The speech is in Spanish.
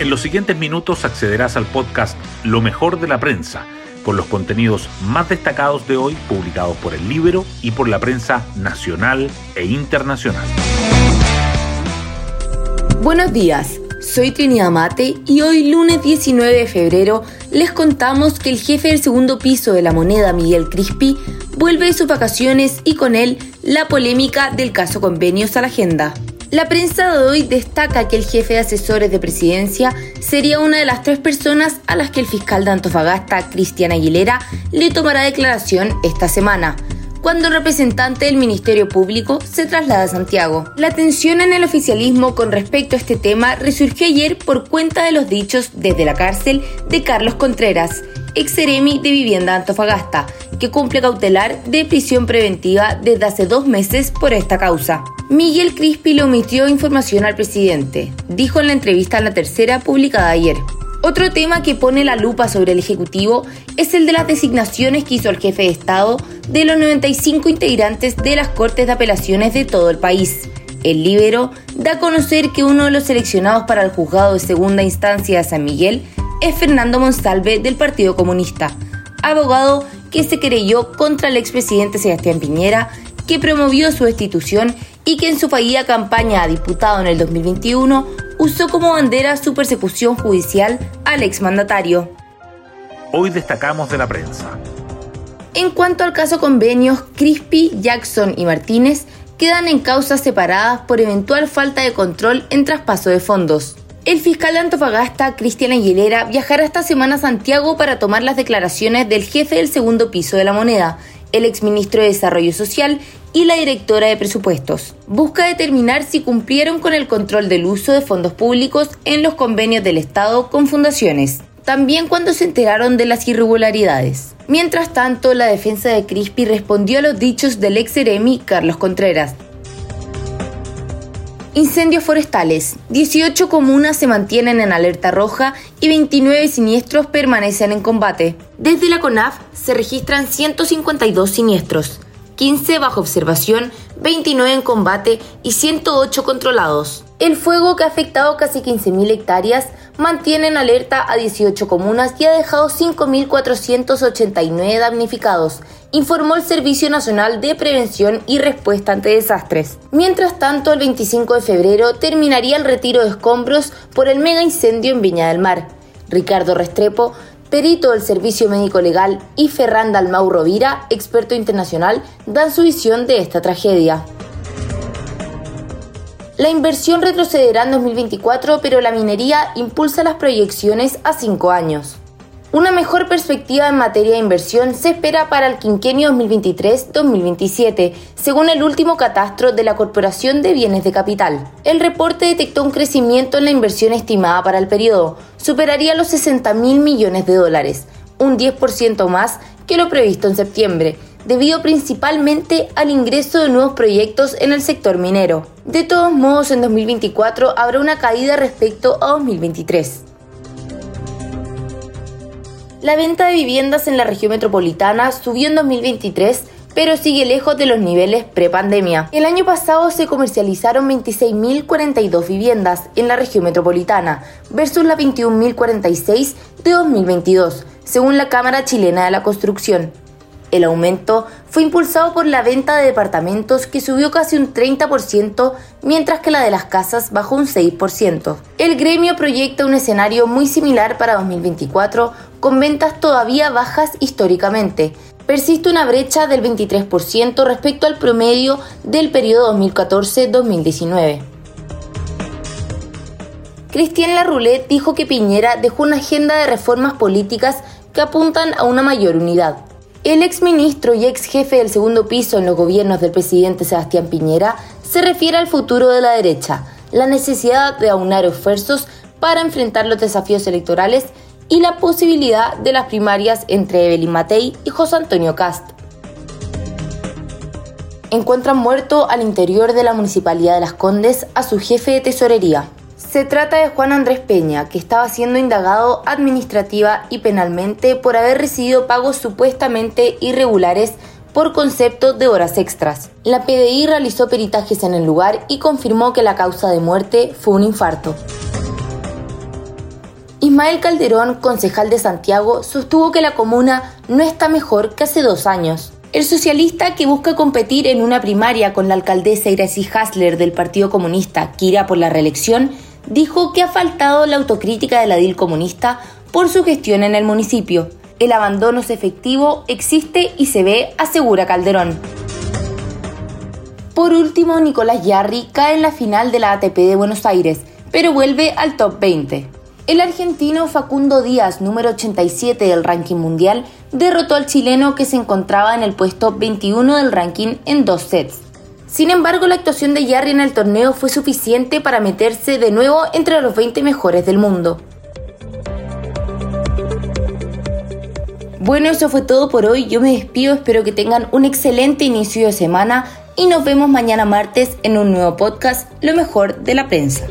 En los siguientes minutos accederás al podcast Lo mejor de la prensa, con los contenidos más destacados de hoy publicados por el Libro y por la prensa nacional e internacional. Buenos días, soy Trinidad Mate y hoy lunes 19 de febrero les contamos que el jefe del segundo piso de la moneda, Miguel Crispi, vuelve de sus vacaciones y con él la polémica del caso convenios a la agenda. La prensa de hoy destaca que el jefe de asesores de presidencia sería una de las tres personas a las que el fiscal de Antofagasta, Cristian Aguilera, le tomará declaración esta semana cuando el representante del Ministerio Público se traslada a Santiago. La tensión en el oficialismo con respecto a este tema resurgió ayer por cuenta de los dichos desde la cárcel de Carlos Contreras, ex de Vivienda Antofagasta, que cumple cautelar de prisión preventiva desde hace dos meses por esta causa. Miguel Crispi le omitió información al presidente, dijo en la entrevista a la tercera publicada ayer. Otro tema que pone la lupa sobre el Ejecutivo es el de las designaciones que hizo el jefe de Estado de los 95 integrantes de las Cortes de Apelaciones de todo el país. El Libero da a conocer que uno de los seleccionados para el juzgado de segunda instancia de San Miguel es Fernando Monsalve del Partido Comunista, abogado que se querelló contra el expresidente Sebastián Piñera, que promovió su destitución y que en su fallida campaña a diputado en el 2021 usó como bandera su persecución judicial al exmandatario. Hoy destacamos de la prensa. En cuanto al caso convenios, Crispy, Jackson y Martínez quedan en causas separadas por eventual falta de control en traspaso de fondos. El fiscal de Antofagasta, Cristian Aguilera, viajará esta semana a Santiago para tomar las declaraciones del jefe del segundo piso de la moneda, el exministro de Desarrollo Social y la directora de presupuestos. Busca determinar si cumplieron con el control del uso de fondos públicos en los convenios del Estado con fundaciones. También cuando se enteraron de las irregularidades. Mientras tanto, la defensa de Crispi respondió a los dichos del ex eremi Carlos Contreras, Incendios forestales. 18 comunas se mantienen en alerta roja y 29 siniestros permanecen en combate. Desde la CONAF se registran 152 siniestros, 15 bajo observación, 29 en combate y 108 controlados. El fuego que ha afectado casi 15.000 hectáreas mantiene en alerta a 18 comunas y ha dejado 5.489 damnificados, informó el Servicio Nacional de Prevención y Respuesta ante Desastres. Mientras tanto, el 25 de febrero terminaría el retiro de escombros por el mega incendio en Viña del Mar. Ricardo Restrepo, perito del Servicio Médico Legal, y Ferran Dalmau Rovira, experto internacional, dan su visión de esta tragedia. La inversión retrocederá en 2024, pero la minería impulsa las proyecciones a cinco años. Una mejor perspectiva en materia de inversión se espera para el quinquenio 2023-2027, según el último catastro de la Corporación de Bienes de Capital. El reporte detectó un crecimiento en la inversión estimada para el periodo, superaría los 60 mil millones de dólares, un 10% más que lo previsto en septiembre, debido principalmente al ingreso de nuevos proyectos en el sector minero. De todos modos, en 2024 habrá una caída respecto a 2023. La venta de viviendas en la región metropolitana subió en 2023, pero sigue lejos de los niveles pre-pandemia. El año pasado se comercializaron 26.042 viviendas en la región metropolitana versus las 21.046 de 2022, según la Cámara Chilena de la Construcción. El aumento fue impulsado por la venta de departamentos que subió casi un 30%, mientras que la de las casas bajó un 6%. El gremio proyecta un escenario muy similar para 2024, con ventas todavía bajas históricamente. Persiste una brecha del 23% respecto al promedio del periodo 2014-2019. Cristian Larroulet dijo que Piñera dejó una agenda de reformas políticas que apuntan a una mayor unidad. El exministro y ex jefe del segundo piso en los gobiernos del presidente Sebastián Piñera se refiere al futuro de la derecha, la necesidad de aunar esfuerzos para enfrentar los desafíos electorales y la posibilidad de las primarias entre Evelyn Matei y José Antonio Cast. Encuentran muerto al interior de la Municipalidad de Las Condes a su jefe de tesorería. Se trata de Juan Andrés Peña, que estaba siendo indagado administrativa y penalmente por haber recibido pagos supuestamente irregulares por concepto de horas extras. La PDI realizó peritajes en el lugar y confirmó que la causa de muerte fue un infarto. Ismael Calderón, concejal de Santiago, sostuvo que la comuna no está mejor que hace dos años. El socialista que busca competir en una primaria con la alcaldesa Iracy Hasler del Partido Comunista, que irá por la reelección, dijo que ha faltado la autocrítica de la DIL comunista por su gestión en el municipio. El abandono es efectivo, existe y se ve, asegura Calderón. Por último, Nicolás Yarri cae en la final de la ATP de Buenos Aires, pero vuelve al top 20. El argentino Facundo Díaz, número 87 del ranking mundial, derrotó al chileno que se encontraba en el puesto 21 del ranking en dos sets. Sin embargo, la actuación de Yarri en el torneo fue suficiente para meterse de nuevo entre los 20 mejores del mundo. Bueno, eso fue todo por hoy. Yo me despido, espero que tengan un excelente inicio de semana y nos vemos mañana martes en un nuevo podcast, Lo mejor de la prensa.